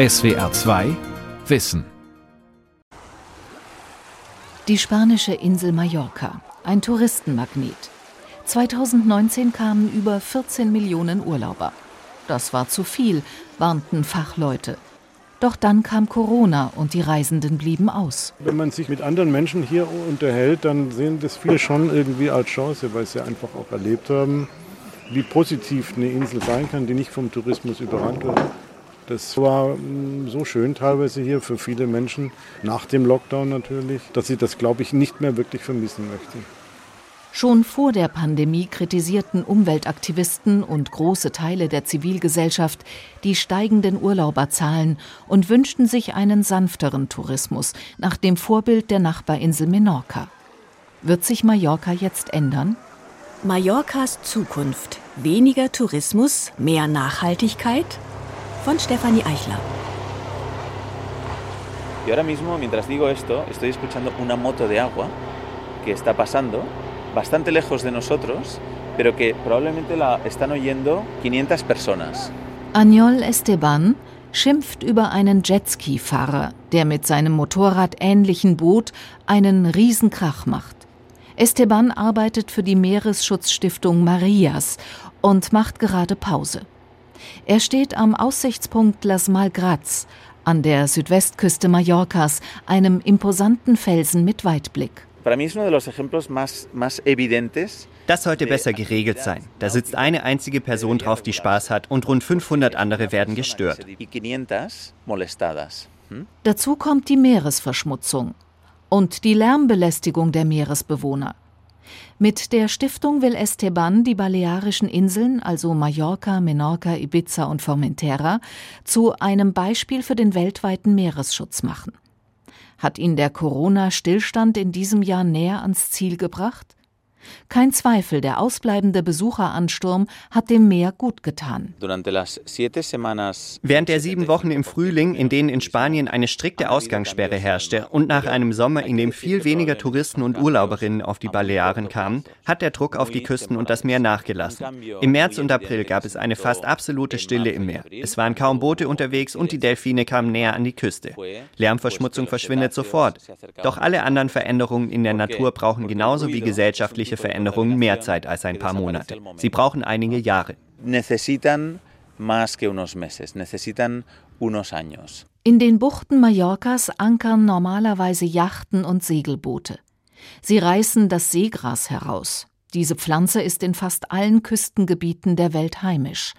SWR 2 Wissen. Die spanische Insel Mallorca, ein Touristenmagnet. 2019 kamen über 14 Millionen Urlauber. Das war zu viel, warnten Fachleute. Doch dann kam Corona und die Reisenden blieben aus. Wenn man sich mit anderen Menschen hier unterhält, dann sehen das viele schon irgendwie als Chance, weil sie einfach auch erlebt haben, wie positiv eine Insel sein kann, die nicht vom Tourismus überrannt wird. Das war mm, so schön teilweise hier für viele Menschen, nach dem Lockdown natürlich, dass sie das, glaube ich, nicht mehr wirklich vermissen möchten. Schon vor der Pandemie kritisierten Umweltaktivisten und große Teile der Zivilgesellschaft die steigenden Urlauberzahlen und wünschten sich einen sanfteren Tourismus nach dem Vorbild der Nachbarinsel Menorca. Wird sich Mallorca jetzt ändern? Mallorcas Zukunft. Weniger Tourismus, mehr Nachhaltigkeit? Von Stefanie Eichler. Y ahora mismo, mientras digo esto, estoy escuchando una moto de agua que está pasando bastante lejos de nosotros, pero que probablemente la están oyendo 500 personas. Añol Esteban schimpft über einen Jetski-Fahrer, der mit seinem motorradähnlichen Boot einen Riesenkrach macht. Esteban arbeitet für die Meeresschutzstiftung Marias und macht gerade Pause. Er steht am Aussichtspunkt Las Malgras an der Südwestküste Mallorcas, einem imposanten Felsen mit Weitblick. Das sollte besser geregelt sein. Da sitzt eine einzige Person drauf, die Spaß hat, und rund 500 andere werden gestört. Hm? Dazu kommt die Meeresverschmutzung und die Lärmbelästigung der Meeresbewohner. Mit der Stiftung will Esteban die Balearischen Inseln, also Mallorca, Menorca, Ibiza und Formentera, zu einem Beispiel für den weltweiten Meeresschutz machen. Hat ihn der Corona-Stillstand in diesem Jahr näher ans Ziel gebracht? Kein Zweifel, der ausbleibende Besucheransturm hat dem Meer gut getan. Während der sieben Wochen im Frühling, in denen in Spanien eine strikte Ausgangssperre herrschte und nach einem Sommer, in dem viel weniger Touristen und Urlauberinnen auf die Balearen kamen, hat der Druck auf die Küsten und das Meer nachgelassen. Im März und April gab es eine fast absolute Stille im Meer. Es waren kaum Boote unterwegs und die Delfine kamen näher an die Küste. Lärmverschmutzung verschwindet sofort. Doch alle anderen Veränderungen in der Natur brauchen genauso wie gesellschaftliche solche Veränderungen mehr Zeit als ein paar Monate. Sie brauchen einige Jahre. In den Buchten Mallorcas ankern normalerweise Yachten und Segelboote. Sie reißen das Seegras heraus. Diese Pflanze ist in fast allen Küstengebieten der Welt heimisch.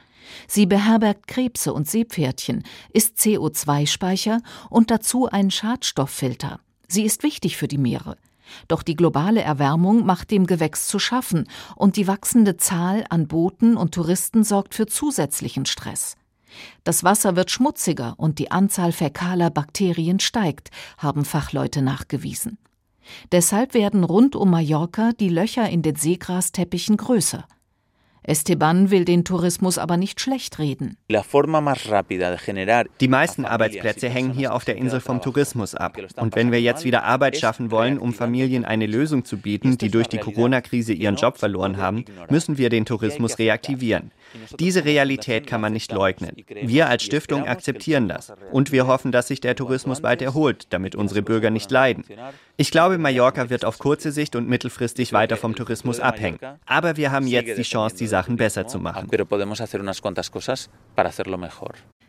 Sie beherbergt Krebse und Seepferdchen, ist CO2-Speicher und dazu ein Schadstofffilter. Sie ist wichtig für die Meere. Doch die globale Erwärmung macht dem Gewächs zu schaffen und die wachsende Zahl an Booten und Touristen sorgt für zusätzlichen Stress. Das Wasser wird schmutziger und die Anzahl fäkaler Bakterien steigt, haben Fachleute nachgewiesen. Deshalb werden rund um Mallorca die Löcher in den Seegrasteppichen größer. Esteban will den Tourismus aber nicht schlecht reden. Die meisten Arbeitsplätze hängen hier auf der Insel vom Tourismus ab. Und wenn wir jetzt wieder Arbeit schaffen wollen, um Familien eine Lösung zu bieten, die durch die Corona-Krise ihren Job verloren haben, müssen wir den Tourismus reaktivieren. Diese Realität kann man nicht leugnen. Wir als Stiftung akzeptieren das. Und wir hoffen, dass sich der Tourismus bald erholt, damit unsere Bürger nicht leiden. Ich glaube, Mallorca wird auf kurze Sicht und mittelfristig weiter vom Tourismus abhängen. Aber wir haben jetzt die Chance, die Sachen besser zu machen.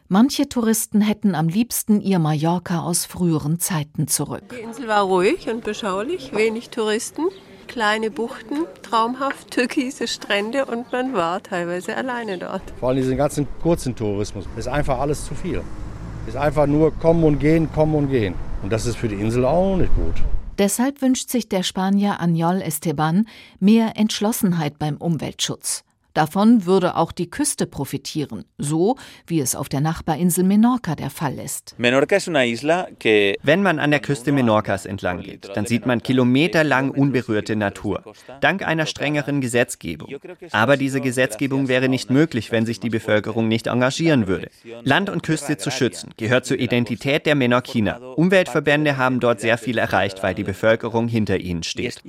Manche Touristen hätten am liebsten ihr Mallorca aus früheren Zeiten zurück. Die Insel war ruhig und beschaulich, wenig Touristen, kleine Buchten, traumhaft türkise Strände und man war teilweise alleine dort. Vor allem diesen ganzen kurzen Tourismus ist einfach alles zu viel. Ist einfach nur kommen und gehen, kommen und gehen. Und das ist für die Insel auch nicht gut. Deshalb wünscht sich der Spanier Añol Esteban mehr Entschlossenheit beim Umweltschutz. Davon würde auch die Küste profitieren, so wie es auf der Nachbarinsel Menorca der Fall ist. Wenn man an der Küste Menorcas entlang geht, dann sieht man kilometerlang unberührte Natur, dank einer strengeren Gesetzgebung. Aber diese Gesetzgebung wäre nicht möglich, wenn sich die Bevölkerung nicht engagieren würde. Land und Küste zu schützen gehört zur Identität der Menorquiner. Umweltverbände haben dort sehr viel erreicht, weil die Bevölkerung hinter ihnen steht.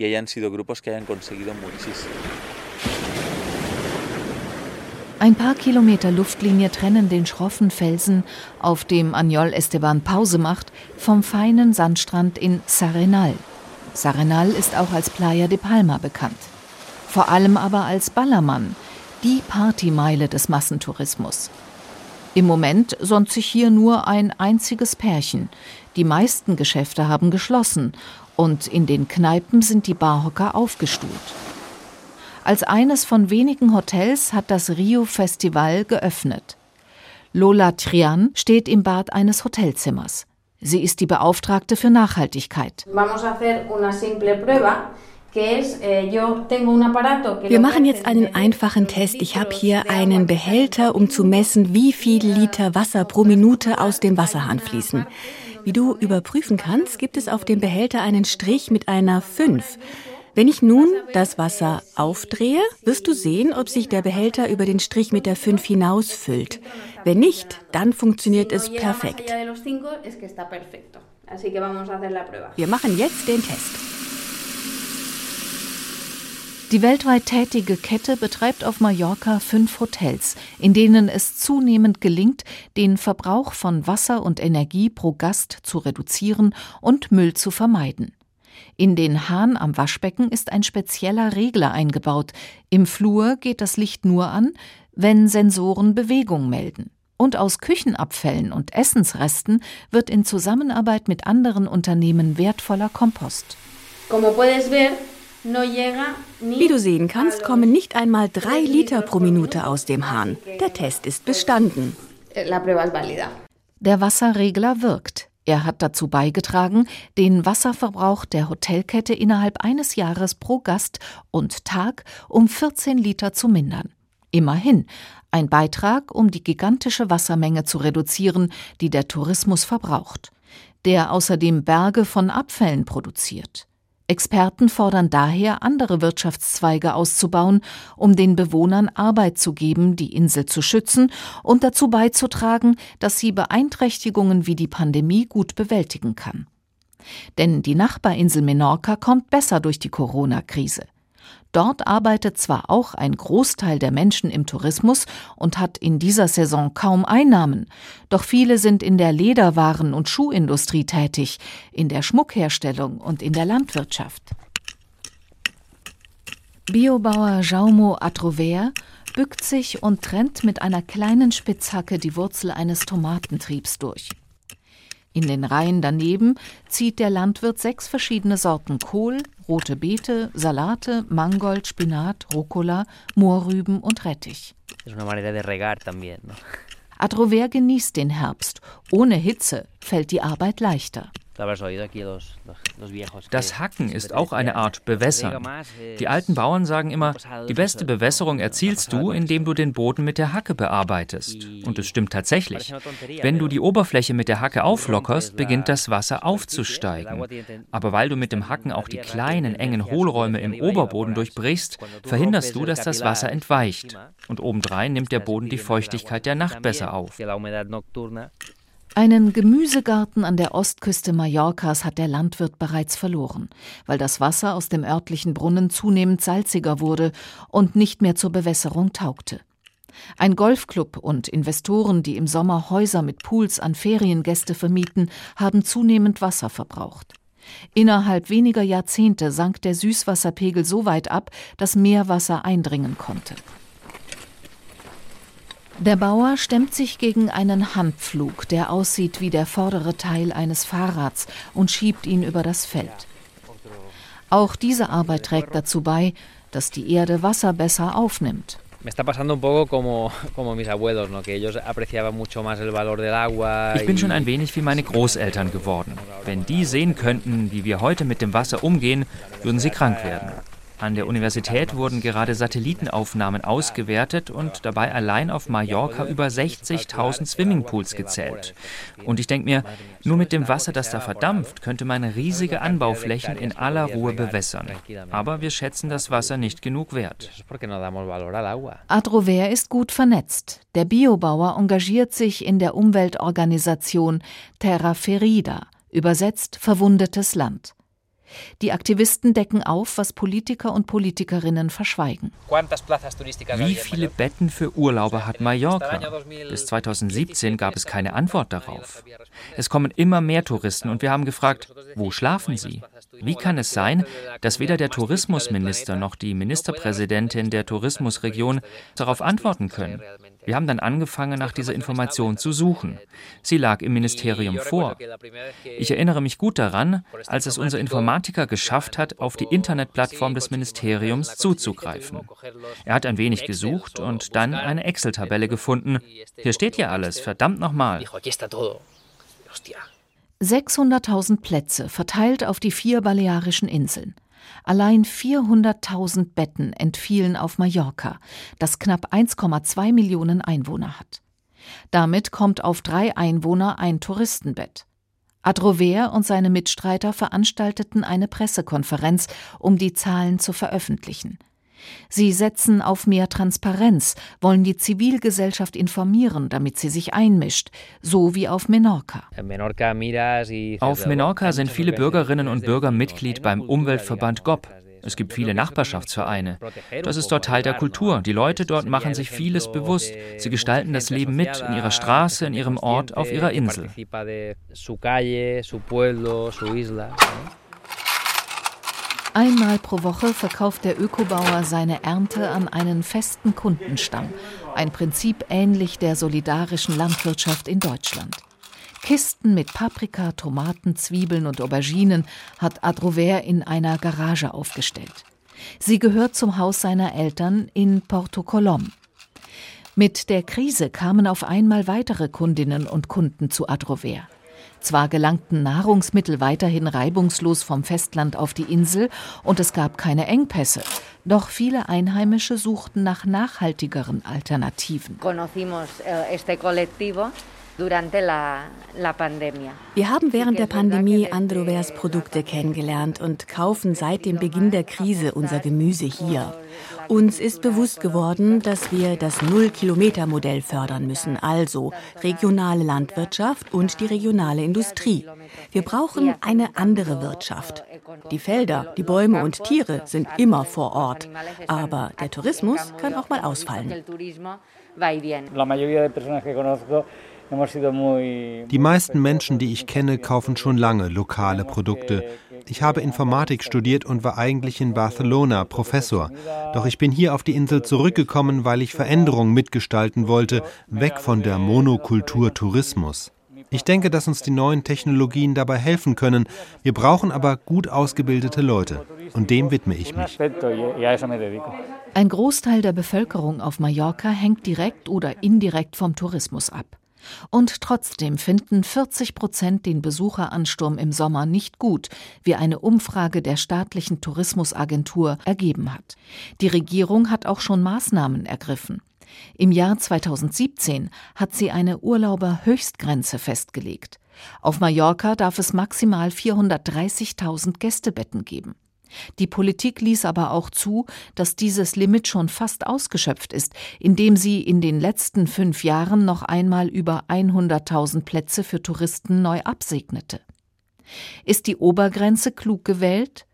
Ein paar Kilometer Luftlinie trennen den schroffen Felsen, auf dem Agnol Esteban Pause macht, vom feinen Sandstrand in Sarenal. Sarenal ist auch als Playa de Palma bekannt. Vor allem aber als Ballermann, die Partymeile des Massentourismus. Im Moment sonnt sich hier nur ein einziges Pärchen. Die meisten Geschäfte haben geschlossen und in den Kneipen sind die Barhocker aufgestuhlt. Als eines von wenigen Hotels hat das Rio Festival geöffnet. Lola Trian steht im Bad eines Hotelzimmers. Sie ist die Beauftragte für Nachhaltigkeit. Eh, Wir machen jetzt einen einfachen Test. Ich habe hier einen Behälter, um zu messen, wie viele Liter Wasser pro Minute aus dem Wasserhahn fließen. Wie du überprüfen kannst, gibt es auf dem Behälter einen Strich mit einer 5. Wenn ich nun das Wasser aufdrehe, wirst du sehen, ob sich der Behälter über den Strich mit der 5 hinausfüllt. Wenn nicht, dann funktioniert es perfekt. Wir machen jetzt den Test. Die weltweit tätige Kette betreibt auf Mallorca fünf Hotels, in denen es zunehmend gelingt, den Verbrauch von Wasser und Energie pro Gast zu reduzieren und Müll zu vermeiden. In den Hahn am Waschbecken ist ein spezieller Regler eingebaut. Im Flur geht das Licht nur an, wenn Sensoren Bewegung melden. Und aus Küchenabfällen und Essensresten wird in Zusammenarbeit mit anderen Unternehmen wertvoller Kompost. Wie du sehen kannst, kommen nicht einmal drei Liter pro Minute aus dem Hahn. Der Test ist bestanden. Der Wasserregler wirkt. Er hat dazu beigetragen, den Wasserverbrauch der Hotelkette innerhalb eines Jahres pro Gast und Tag um 14 Liter zu mindern. Immerhin ein Beitrag, um die gigantische Wassermenge zu reduzieren, die der Tourismus verbraucht, der außerdem Berge von Abfällen produziert. Experten fordern daher, andere Wirtschaftszweige auszubauen, um den Bewohnern Arbeit zu geben, die Insel zu schützen und dazu beizutragen, dass sie Beeinträchtigungen wie die Pandemie gut bewältigen kann. Denn die Nachbarinsel Menorca kommt besser durch die Corona-Krise. Dort arbeitet zwar auch ein Großteil der Menschen im Tourismus und hat in dieser Saison kaum Einnahmen, doch viele sind in der Lederwaren- und Schuhindustrie tätig, in der Schmuckherstellung und in der Landwirtschaft. Biobauer Jaumo Atrover bückt sich und trennt mit einer kleinen Spitzhacke die Wurzel eines Tomatentriebs durch. In den Reihen daneben zieht der Landwirt sechs verschiedene Sorten Kohl, rote Beete, Salate, Mangold, Spinat, Rucola, Mohrrüben und Rettich. Adrover genießt den Herbst. Ohne Hitze fällt die Arbeit leichter. Das Hacken ist auch eine Art Bewässern. Eh, Die alten Bauern sagen immer, die beste Bewässerung erzielst du, indem du den Boden mit der Hacke bearbeitest. Und es stimmt tatsächlich. Wenn du die Oberfläche mit der Hacke auflockerst, beginnt das Wasser aufzusteigen. Aber weil du mit dem Hacken auch die kleinen, engen Hohlräume im Oberboden durchbrichst, verhinderst du, dass das Wasser entweicht. Und obendrein nimmt der Boden die Feuchtigkeit der Nacht besser auf. Einen Gemüsegarten an der Ostküste Mallorcas hat der Landwirt bereits verloren, weil das Wasser aus dem örtlichen Brunnen zunehmend salziger wurde und nicht mehr zur Bewässerung taugte. Ein Golfclub und Investoren, die im Sommer Häuser mit Pools an Feriengäste vermieten, haben zunehmend Wasser verbraucht. Innerhalb weniger Jahrzehnte sank der Süßwasserpegel so weit ab, dass Meerwasser eindringen konnte. Der Bauer stemmt sich gegen einen Handpflug, der aussieht wie der vordere Teil eines Fahrrads und schiebt ihn über das Feld. Auch diese Arbeit trägt dazu bei, dass die Erde Wasser besser aufnimmt. Ich bin schon ein wenig wie meine Großeltern geworden. Wenn die sehen könnten, wie wir heute mit dem Wasser umgehen, würden sie krank werden. An der Universität wurden gerade Satellitenaufnahmen ausgewertet und dabei allein auf Mallorca über 60.000 Swimmingpools gezählt. Und ich denke mir, nur mit dem Wasser, das da verdampft, könnte man riesige Anbauflächen in aller Ruhe bewässern. Aber wir schätzen das Wasser nicht genug wert. Adrover ist gut vernetzt. Der Biobauer engagiert sich in der Umweltorganisation Terra Ferida, übersetzt verwundetes Land. Die Aktivisten decken auf, was Politiker und Politikerinnen verschweigen. Wie viele Betten für Urlauber hat Mallorca? Bis 2017 gab es keine Antwort darauf. Es kommen immer mehr Touristen und wir haben gefragt, wo schlafen sie? Wie kann es sein, dass weder der Tourismusminister noch die Ministerpräsidentin der Tourismusregion darauf antworten können? Wir haben dann angefangen, nach dieser Information zu suchen. Sie lag im Ministerium vor. Ich erinnere mich gut daran, als es unser Informatiker geschafft hat, auf die Internetplattform des Ministeriums zuzugreifen. Er hat ein wenig gesucht und dann eine Excel-Tabelle gefunden. Hier steht ja alles, verdammt nochmal. 600.000 Plätze verteilt auf die vier balearischen Inseln. Allein 400.000 Betten entfielen auf Mallorca, das knapp 1,2 Millionen Einwohner hat. Damit kommt auf drei Einwohner ein Touristenbett. Adrover und seine Mitstreiter veranstalteten eine Pressekonferenz, um die Zahlen zu veröffentlichen. Sie setzen auf mehr Transparenz, wollen die Zivilgesellschaft informieren, damit sie sich einmischt, so wie auf Menorca. Auf Menorca sind viele Bürgerinnen und Bürger Mitglied beim Umweltverband GOP. Es gibt viele Nachbarschaftsvereine. Das ist dort Teil der Kultur. Die Leute dort machen sich vieles bewusst. Sie gestalten das Leben mit in ihrer Straße, in ihrem Ort, auf ihrer Insel. Einmal pro Woche verkauft der Ökobauer seine Ernte an einen festen Kundenstamm, ein Prinzip ähnlich der solidarischen Landwirtschaft in Deutschland. Kisten mit Paprika, Tomaten, Zwiebeln und Auberginen hat Adrover in einer Garage aufgestellt. Sie gehört zum Haus seiner Eltern in Porto Colom. Mit der Krise kamen auf einmal weitere Kundinnen und Kunden zu Adrover. Zwar gelangten Nahrungsmittel weiterhin reibungslos vom Festland auf die Insel und es gab keine Engpässe, doch viele Einheimische suchten nach nachhaltigeren Alternativen. Wir haben während der Pandemie Androvers Produkte kennengelernt und kaufen seit dem Beginn der Krise unser Gemüse hier. Uns ist bewusst geworden, dass wir das Null-Kilometer-Modell fördern müssen, also regionale Landwirtschaft und die regionale Industrie. Wir brauchen eine andere Wirtschaft. Die Felder, die Bäume und Tiere sind immer vor Ort, aber der Tourismus kann auch mal ausfallen. Die meisten Menschen, die ich kenne, kaufen schon lange lokale Produkte. Ich habe Informatik studiert und war eigentlich in Barcelona Professor. Doch ich bin hier auf die Insel zurückgekommen, weil ich Veränderungen mitgestalten wollte, weg von der Monokultur Tourismus. Ich denke, dass uns die neuen Technologien dabei helfen können. Wir brauchen aber gut ausgebildete Leute. Und dem widme ich mich. Ein Großteil der Bevölkerung auf Mallorca hängt direkt oder indirekt vom Tourismus ab. Und trotzdem finden 40 Prozent den Besucheransturm im Sommer nicht gut, wie eine Umfrage der staatlichen Tourismusagentur ergeben hat. Die Regierung hat auch schon Maßnahmen ergriffen. Im Jahr 2017 hat sie eine Urlauberhöchstgrenze festgelegt. Auf Mallorca darf es maximal 430.000 Gästebetten geben. Die Politik ließ aber auch zu, dass dieses Limit schon fast ausgeschöpft ist, indem sie in den letzten fünf Jahren noch einmal über 100.000 Plätze für Touristen neu absegnete. Ist die Obergrenze klug gewählt?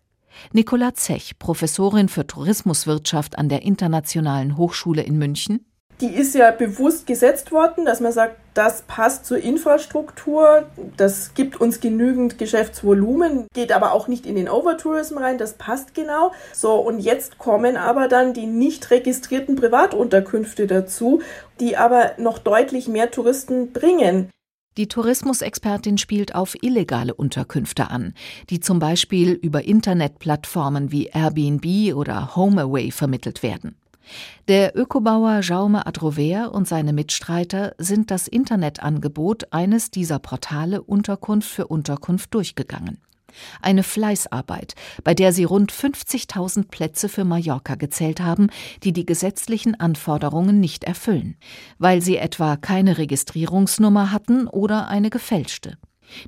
Nicola Zech, Professorin für Tourismuswirtschaft an der Internationalen Hochschule in München, die ist ja bewusst gesetzt worden, dass man sagt, das passt zur Infrastruktur, das gibt uns genügend Geschäftsvolumen, geht aber auch nicht in den Overtourism rein, das passt genau. So, und jetzt kommen aber dann die nicht registrierten Privatunterkünfte dazu, die aber noch deutlich mehr Touristen bringen. Die Tourismusexpertin spielt auf illegale Unterkünfte an, die zum Beispiel über Internetplattformen wie Airbnb oder HomeAway vermittelt werden. Der Ökobauer Jaume Adrover und seine Mitstreiter sind das Internetangebot eines dieser Portale Unterkunft für Unterkunft durchgegangen. Eine Fleißarbeit, bei der sie rund 50.000 Plätze für Mallorca gezählt haben, die die gesetzlichen Anforderungen nicht erfüllen, weil sie etwa keine Registrierungsnummer hatten oder eine gefälschte.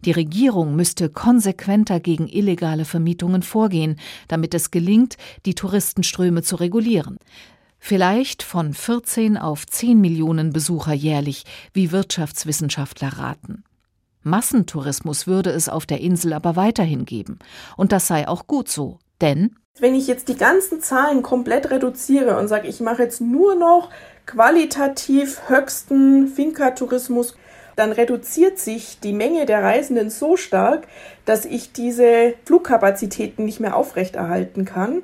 Die Regierung müsste konsequenter gegen illegale Vermietungen vorgehen, damit es gelingt, die Touristenströme zu regulieren. Vielleicht von 14 auf 10 Millionen Besucher jährlich, wie Wirtschaftswissenschaftler raten. Massentourismus würde es auf der Insel aber weiterhin geben. Und das sei auch gut so, denn wenn ich jetzt die ganzen Zahlen komplett reduziere und sage, ich mache jetzt nur noch qualitativ höchsten Finca-Tourismus, dann reduziert sich die Menge der Reisenden so stark, dass ich diese Flugkapazitäten nicht mehr aufrechterhalten kann.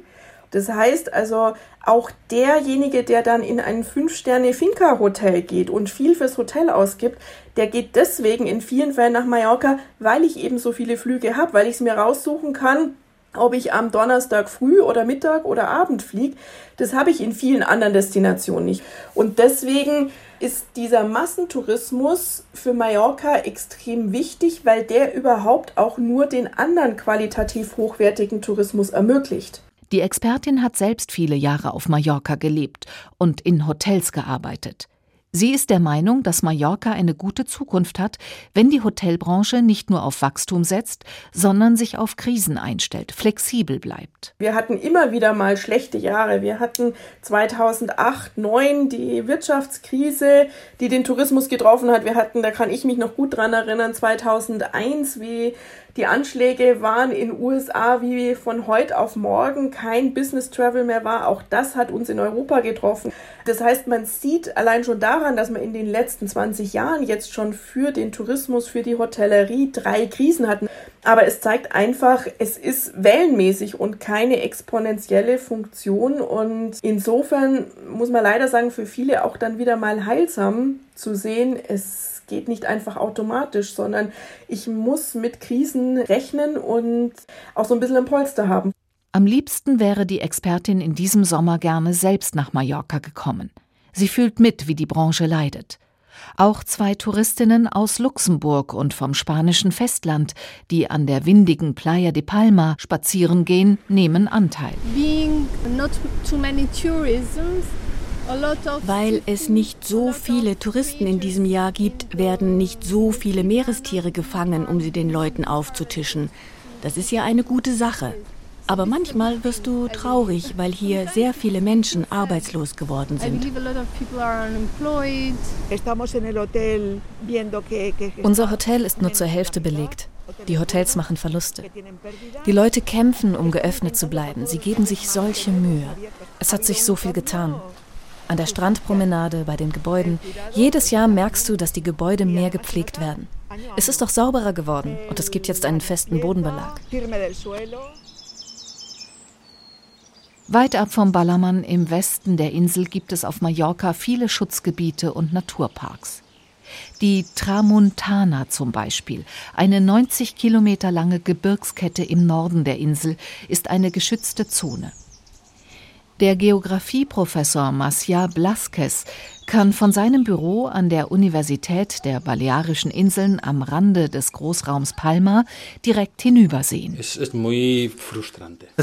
Das heißt also, auch derjenige, der dann in ein Fünf-Sterne-Finca-Hotel geht und viel fürs Hotel ausgibt, der geht deswegen in vielen Fällen nach Mallorca, weil ich eben so viele Flüge habe, weil ich es mir raussuchen kann, ob ich am Donnerstag früh oder Mittag oder Abend fliege, das habe ich in vielen anderen Destinationen nicht. Und deswegen ist dieser Massentourismus für Mallorca extrem wichtig, weil der überhaupt auch nur den anderen qualitativ hochwertigen Tourismus ermöglicht. Die Expertin hat selbst viele Jahre auf Mallorca gelebt und in Hotels gearbeitet. Sie ist der Meinung, dass Mallorca eine gute Zukunft hat, wenn die Hotelbranche nicht nur auf Wachstum setzt, sondern sich auf Krisen einstellt, flexibel bleibt. Wir hatten immer wieder mal schlechte Jahre. Wir hatten 2008, 2009 die Wirtschaftskrise, die den Tourismus getroffen hat. Wir hatten, da kann ich mich noch gut dran erinnern, 2001, wie die Anschläge waren in USA wie von heute auf morgen kein Business Travel mehr war. Auch das hat uns in Europa getroffen. Das heißt, man sieht allein schon daran, dass man in den letzten 20 Jahren jetzt schon für den Tourismus, für die Hotellerie drei Krisen hatten. Aber es zeigt einfach, es ist wellenmäßig und keine exponentielle Funktion. Und insofern muss man leider sagen, für viele auch dann wieder mal heilsam zu sehen, es geht nicht einfach automatisch, sondern ich muss mit Krisen rechnen und auch so ein bisschen ein Polster haben. Am liebsten wäre die Expertin in diesem Sommer gerne selbst nach Mallorca gekommen. Sie fühlt mit, wie die Branche leidet. Auch zwei Touristinnen aus Luxemburg und vom spanischen Festland, die an der windigen Playa de Palma spazieren gehen, nehmen Anteil. Being not too many tourisms weil es nicht so viele Touristen in diesem Jahr gibt, werden nicht so viele Meerestiere gefangen, um sie den Leuten aufzutischen. Das ist ja eine gute Sache. Aber manchmal wirst du traurig, weil hier sehr viele Menschen arbeitslos geworden sind. Unser Hotel ist nur zur Hälfte belegt. Die Hotels machen Verluste. Die Leute kämpfen, um geöffnet zu bleiben. Sie geben sich solche Mühe. Es hat sich so viel getan an der Strandpromenade, bei den Gebäuden. Jedes Jahr merkst du, dass die Gebäude mehr gepflegt werden. Es ist doch sauberer geworden und es gibt jetzt einen festen Bodenbelag. Weit ab vom Ballermann im Westen der Insel gibt es auf Mallorca viele Schutzgebiete und Naturparks. Die Tramuntana zum Beispiel, eine 90 Kilometer lange Gebirgskette im Norden der Insel, ist eine geschützte Zone. Der Geographieprofessor Macia Blasquez kann von seinem Büro an der Universität der Balearischen Inseln am Rande des Großraums Palma direkt hinübersehen. Es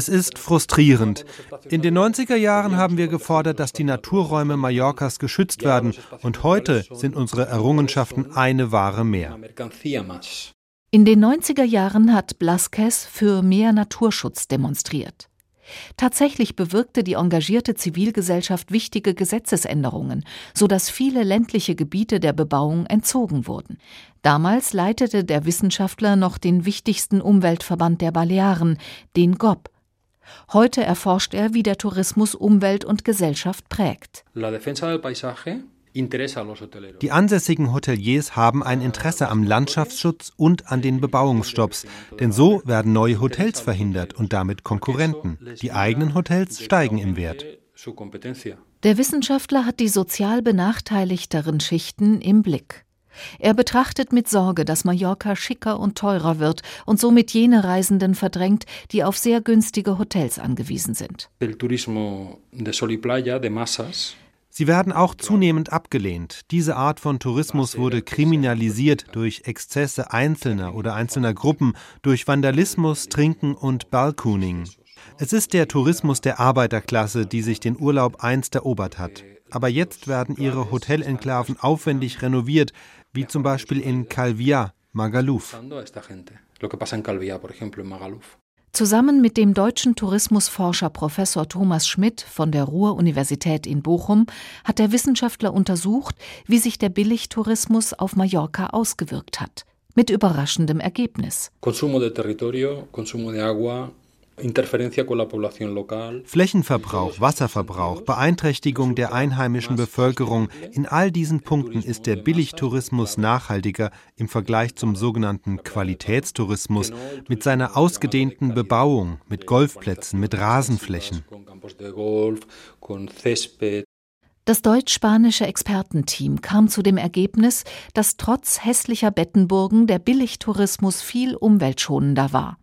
ist frustrierend. In den 90er Jahren haben wir gefordert, dass die Naturräume Mallorcas geschützt werden und heute sind unsere Errungenschaften eine Ware mehr. In den 90er Jahren hat Blasquez für mehr Naturschutz demonstriert. Tatsächlich bewirkte die engagierte Zivilgesellschaft wichtige Gesetzesänderungen, so dass viele ländliche Gebiete der Bebauung entzogen wurden. Damals leitete der Wissenschaftler noch den wichtigsten Umweltverband der Balearen, den GOB. Heute erforscht er, wie der Tourismus Umwelt und Gesellschaft prägt. La defensa del paisaje die ansässigen Hoteliers haben ein Interesse am Landschaftsschutz und an den Bebauungsstopps, denn so werden neue Hotels verhindert und damit Konkurrenten. Die eigenen Hotels steigen im Wert. Der Wissenschaftler hat die sozial benachteiligteren Schichten im Blick. Er betrachtet mit Sorge, dass Mallorca schicker und teurer wird und somit jene Reisenden verdrängt, die auf sehr günstige Hotels angewiesen sind. Sie werden auch zunehmend abgelehnt. Diese Art von Tourismus wurde kriminalisiert durch Exzesse Einzelner oder einzelner Gruppen, durch Vandalismus, Trinken und Balcooning. Es ist der Tourismus der Arbeiterklasse, die sich den Urlaub einst erobert hat. Aber jetzt werden ihre Hotelenklaven aufwendig renoviert, wie zum Beispiel in Calvia, Magaluf. Zusammen mit dem deutschen Tourismusforscher Professor Thomas Schmidt von der Ruhr-Universität in Bochum hat der Wissenschaftler untersucht, wie sich der Billigtourismus auf Mallorca ausgewirkt hat. Mit überraschendem Ergebnis. Flächenverbrauch, Wasserverbrauch, Beeinträchtigung der einheimischen Bevölkerung, in all diesen Punkten ist der Billigtourismus nachhaltiger im Vergleich zum sogenannten Qualitätstourismus mit seiner ausgedehnten Bebauung, mit Golfplätzen, mit Rasenflächen. Das deutsch-spanische Expertenteam kam zu dem Ergebnis, dass trotz hässlicher Bettenburgen der Billigtourismus viel umweltschonender war.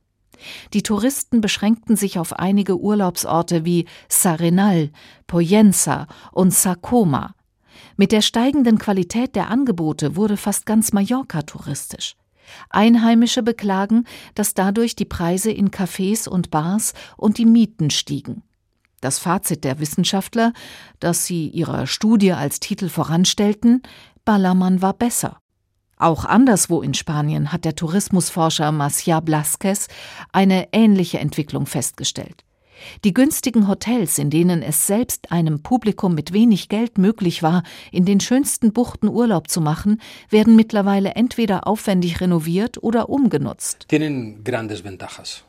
Die Touristen beschränkten sich auf einige Urlaubsorte wie Sarenal, Poyensa und Sacoma. Mit der steigenden Qualität der Angebote wurde fast ganz Mallorca touristisch. Einheimische beklagen, dass dadurch die Preise in Cafés und Bars und die Mieten stiegen. Das Fazit der Wissenschaftler, das sie ihrer Studie als Titel voranstellten, Ballermann war besser. Auch anderswo in Spanien hat der Tourismusforscher Marcia Blasquez eine ähnliche Entwicklung festgestellt. Die günstigen Hotels, in denen es selbst einem Publikum mit wenig Geld möglich war, in den schönsten Buchten Urlaub zu machen, werden mittlerweile entweder aufwendig renoviert oder umgenutzt. Tienen grandes ventajas.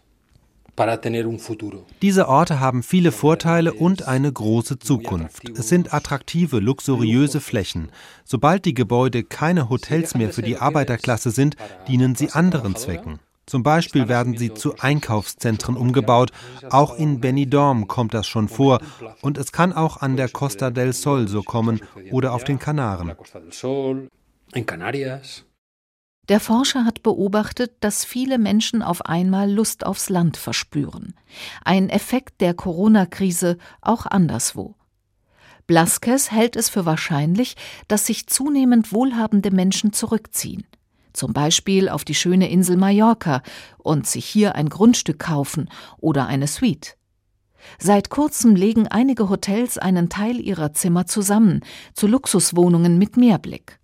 Diese Orte haben viele Vorteile und eine große Zukunft. Es sind attraktive, luxuriöse Flächen. Sobald die Gebäude keine Hotels mehr für die Arbeiterklasse sind, dienen sie anderen Zwecken. Zum Beispiel werden sie zu Einkaufszentren umgebaut. Auch in Benidorm kommt das schon vor. Und es kann auch an der Costa del Sol so kommen oder auf den Kanaren. Der Forscher hat beobachtet, dass viele Menschen auf einmal Lust aufs Land verspüren. Ein Effekt der Corona-Krise auch anderswo. Blaskes hält es für wahrscheinlich, dass sich zunehmend wohlhabende Menschen zurückziehen. Zum Beispiel auf die schöne Insel Mallorca und sich hier ein Grundstück kaufen oder eine Suite. Seit kurzem legen einige Hotels einen Teil ihrer Zimmer zusammen zu Luxuswohnungen mit Meerblick.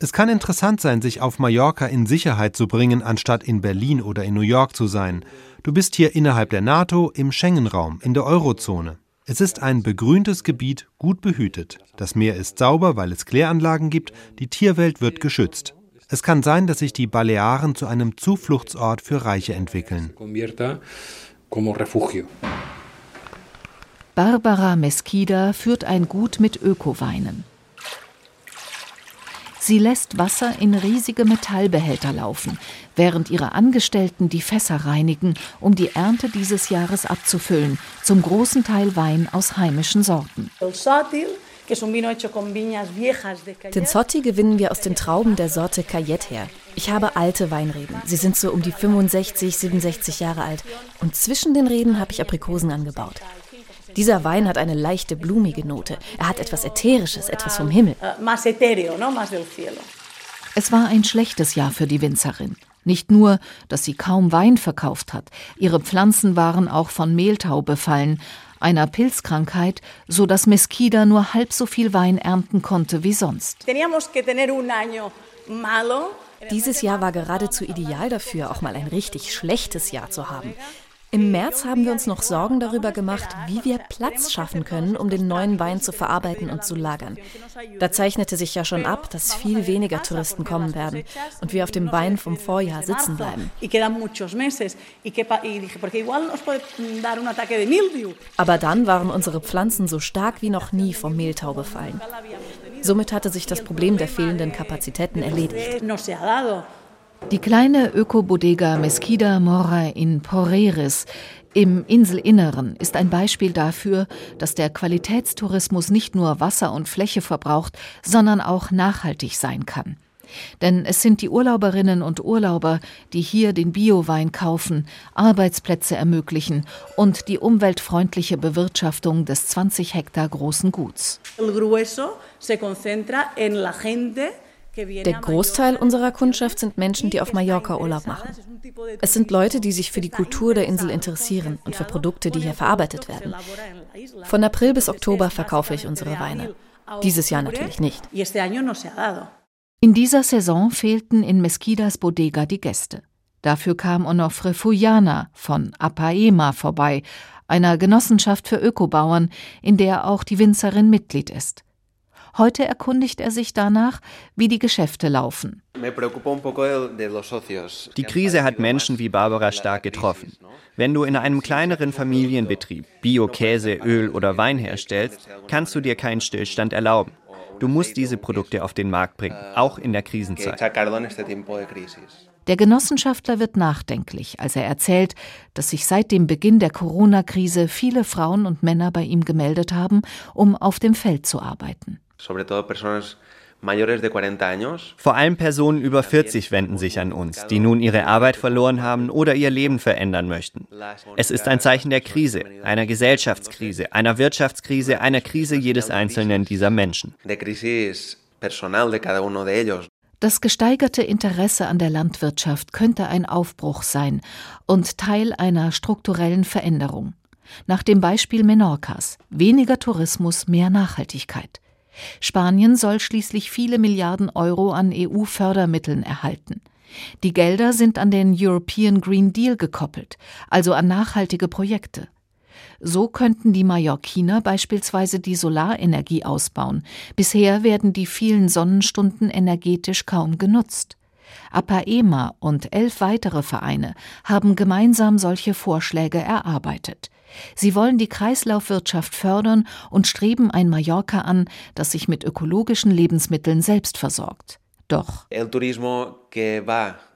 Es kann interessant sein, sich auf Mallorca in Sicherheit zu bringen, anstatt in Berlin oder in New York zu sein. Du bist hier innerhalb der NATO, im Schengen-Raum, in der Eurozone. Es ist ein begrüntes Gebiet, gut behütet. Das Meer ist sauber, weil es Kläranlagen gibt, die Tierwelt wird geschützt. Es kann sein, dass sich die Balearen zu einem Zufluchtsort für Reiche entwickeln. Barbara Mesquida führt ein Gut mit Ökoweinen. Sie lässt Wasser in riesige Metallbehälter laufen, während ihre Angestellten die Fässer reinigen, um die Ernte dieses Jahres abzufüllen, zum großen Teil Wein aus heimischen Sorten. Den Zotti gewinnen wir aus den Trauben der Sorte Cayette her. Ich habe alte Weinreben. Sie sind so um die 65, 67 Jahre alt. Und zwischen den Reben habe ich Aprikosen angebaut. Dieser Wein hat eine leichte, blumige Note. Er hat etwas Ätherisches, etwas vom Himmel. Eh, es war ein schlechtes Jahr für die Winzerin. Nicht nur, dass sie kaum Wein verkauft hat, ihre Pflanzen waren auch von Mehltau befallen, einer Pilzkrankheit, so dass Mesquida nur halb so viel Wein ernten konnte wie sonst. Dieses Jahr war geradezu ideal dafür, auch mal ein richtig schlechtes Jahr zu haben. Im März haben wir uns noch Sorgen darüber gemacht, wie wir Platz schaffen können, um den neuen Wein zu verarbeiten und zu lagern. Da zeichnete sich ja schon ab, dass viel weniger Touristen kommen werden und wir auf dem Wein vom Vorjahr sitzen bleiben. Aber dann waren unsere Pflanzen so stark wie noch nie vom Mehltau befallen. Somit hatte sich das Problem der fehlenden Kapazitäten erledigt. Die kleine Öko-Bodega Mesquida Mora in Porreres im Inselinneren ist ein Beispiel dafür, dass der Qualitätstourismus nicht nur Wasser und Fläche verbraucht, sondern auch nachhaltig sein kann. Denn es sind die Urlauberinnen und Urlauber, die hier den Biowein kaufen, Arbeitsplätze ermöglichen und die umweltfreundliche Bewirtschaftung des 20 Hektar großen Guts. El grueso se concentra en la gente der Großteil unserer Kundschaft sind Menschen, die auf Mallorca Urlaub machen. Es sind Leute, die sich für die Kultur der Insel interessieren und für Produkte, die hier verarbeitet werden. Von April bis Oktober verkaufe ich unsere Weine. Dieses Jahr natürlich nicht. In dieser Saison fehlten in Mesquidas Bodega die Gäste. Dafür kam Onofre Fuyana von Apaema vorbei, einer Genossenschaft für Ökobauern, in der auch die Winzerin Mitglied ist. Heute erkundigt er sich danach, wie die Geschäfte laufen. Die Krise hat Menschen wie Barbara stark getroffen. Wenn du in einem kleineren Familienbetrieb Bio-Käse, Öl oder Wein herstellst, kannst du dir keinen Stillstand erlauben. Du musst diese Produkte auf den Markt bringen, auch in der Krisenzeit. Der Genossenschaftler wird nachdenklich, als er erzählt, dass sich seit dem Beginn der Corona-Krise viele Frauen und Männer bei ihm gemeldet haben, um auf dem Feld zu arbeiten. Vor allem Personen über 40 wenden sich an uns, die nun ihre Arbeit verloren haben oder ihr Leben verändern möchten. Es ist ein Zeichen der Krise, einer Gesellschaftskrise, einer Wirtschaftskrise, einer Krise jedes einzelnen dieser Menschen. Das gesteigerte Interesse an der Landwirtschaft könnte ein Aufbruch sein und Teil einer strukturellen Veränderung. Nach dem Beispiel Menorcas weniger Tourismus, mehr Nachhaltigkeit. Spanien soll schließlich viele Milliarden Euro an EU-Fördermitteln erhalten. Die Gelder sind an den European Green Deal gekoppelt, also an nachhaltige Projekte. So könnten die Mallorquiner beispielsweise die Solarenergie ausbauen. Bisher werden die vielen Sonnenstunden energetisch kaum genutzt. APAEMA und elf weitere Vereine haben gemeinsam solche Vorschläge erarbeitet. Sie wollen die Kreislaufwirtschaft fördern und streben ein Mallorca an, das sich mit ökologischen Lebensmitteln selbst versorgt. Doch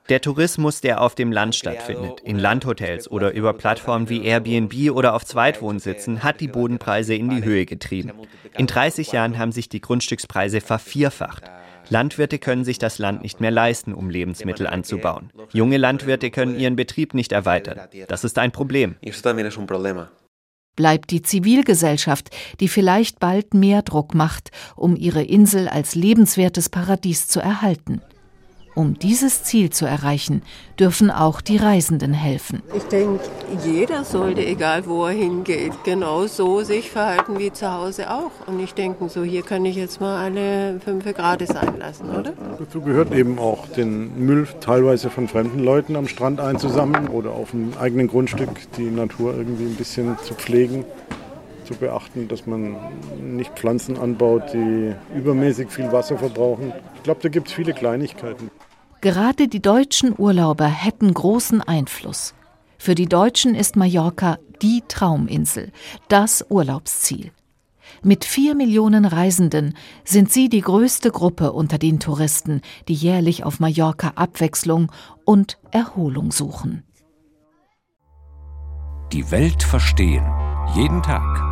der Tourismus, der auf dem Land stattfindet, in Landhotels oder über Plattformen wie Airbnb oder auf Zweitwohnsitzen, hat die Bodenpreise in die Höhe getrieben. In 30 Jahren haben sich die Grundstückspreise vervierfacht. Landwirte können sich das Land nicht mehr leisten, um Lebensmittel anzubauen. Junge Landwirte können ihren Betrieb nicht erweitern. Das ist ein Problem. Bleibt die Zivilgesellschaft, die vielleicht bald mehr Druck macht, um ihre Insel als lebenswertes Paradies zu erhalten. Um dieses Ziel zu erreichen, dürfen auch die Reisenden helfen. Ich denke, jeder sollte, egal wo er hingeht, genau so sich verhalten wie zu Hause auch. Und ich denke, so hier kann ich jetzt mal alle fünf Grad sein lassen, oder? Dazu gehört eben auch, den Müll teilweise von fremden Leuten am Strand einzusammeln oder auf dem eigenen Grundstück die Natur irgendwie ein bisschen zu pflegen zu beachten, dass man nicht Pflanzen anbaut, die übermäßig viel Wasser verbrauchen. Ich glaube, da gibt es viele Kleinigkeiten. Gerade die deutschen Urlauber hätten großen Einfluss. Für die Deutschen ist Mallorca die Trauminsel, das Urlaubsziel. Mit vier Millionen Reisenden sind sie die größte Gruppe unter den Touristen, die jährlich auf Mallorca Abwechslung und Erholung suchen. Die Welt verstehen. Jeden Tag.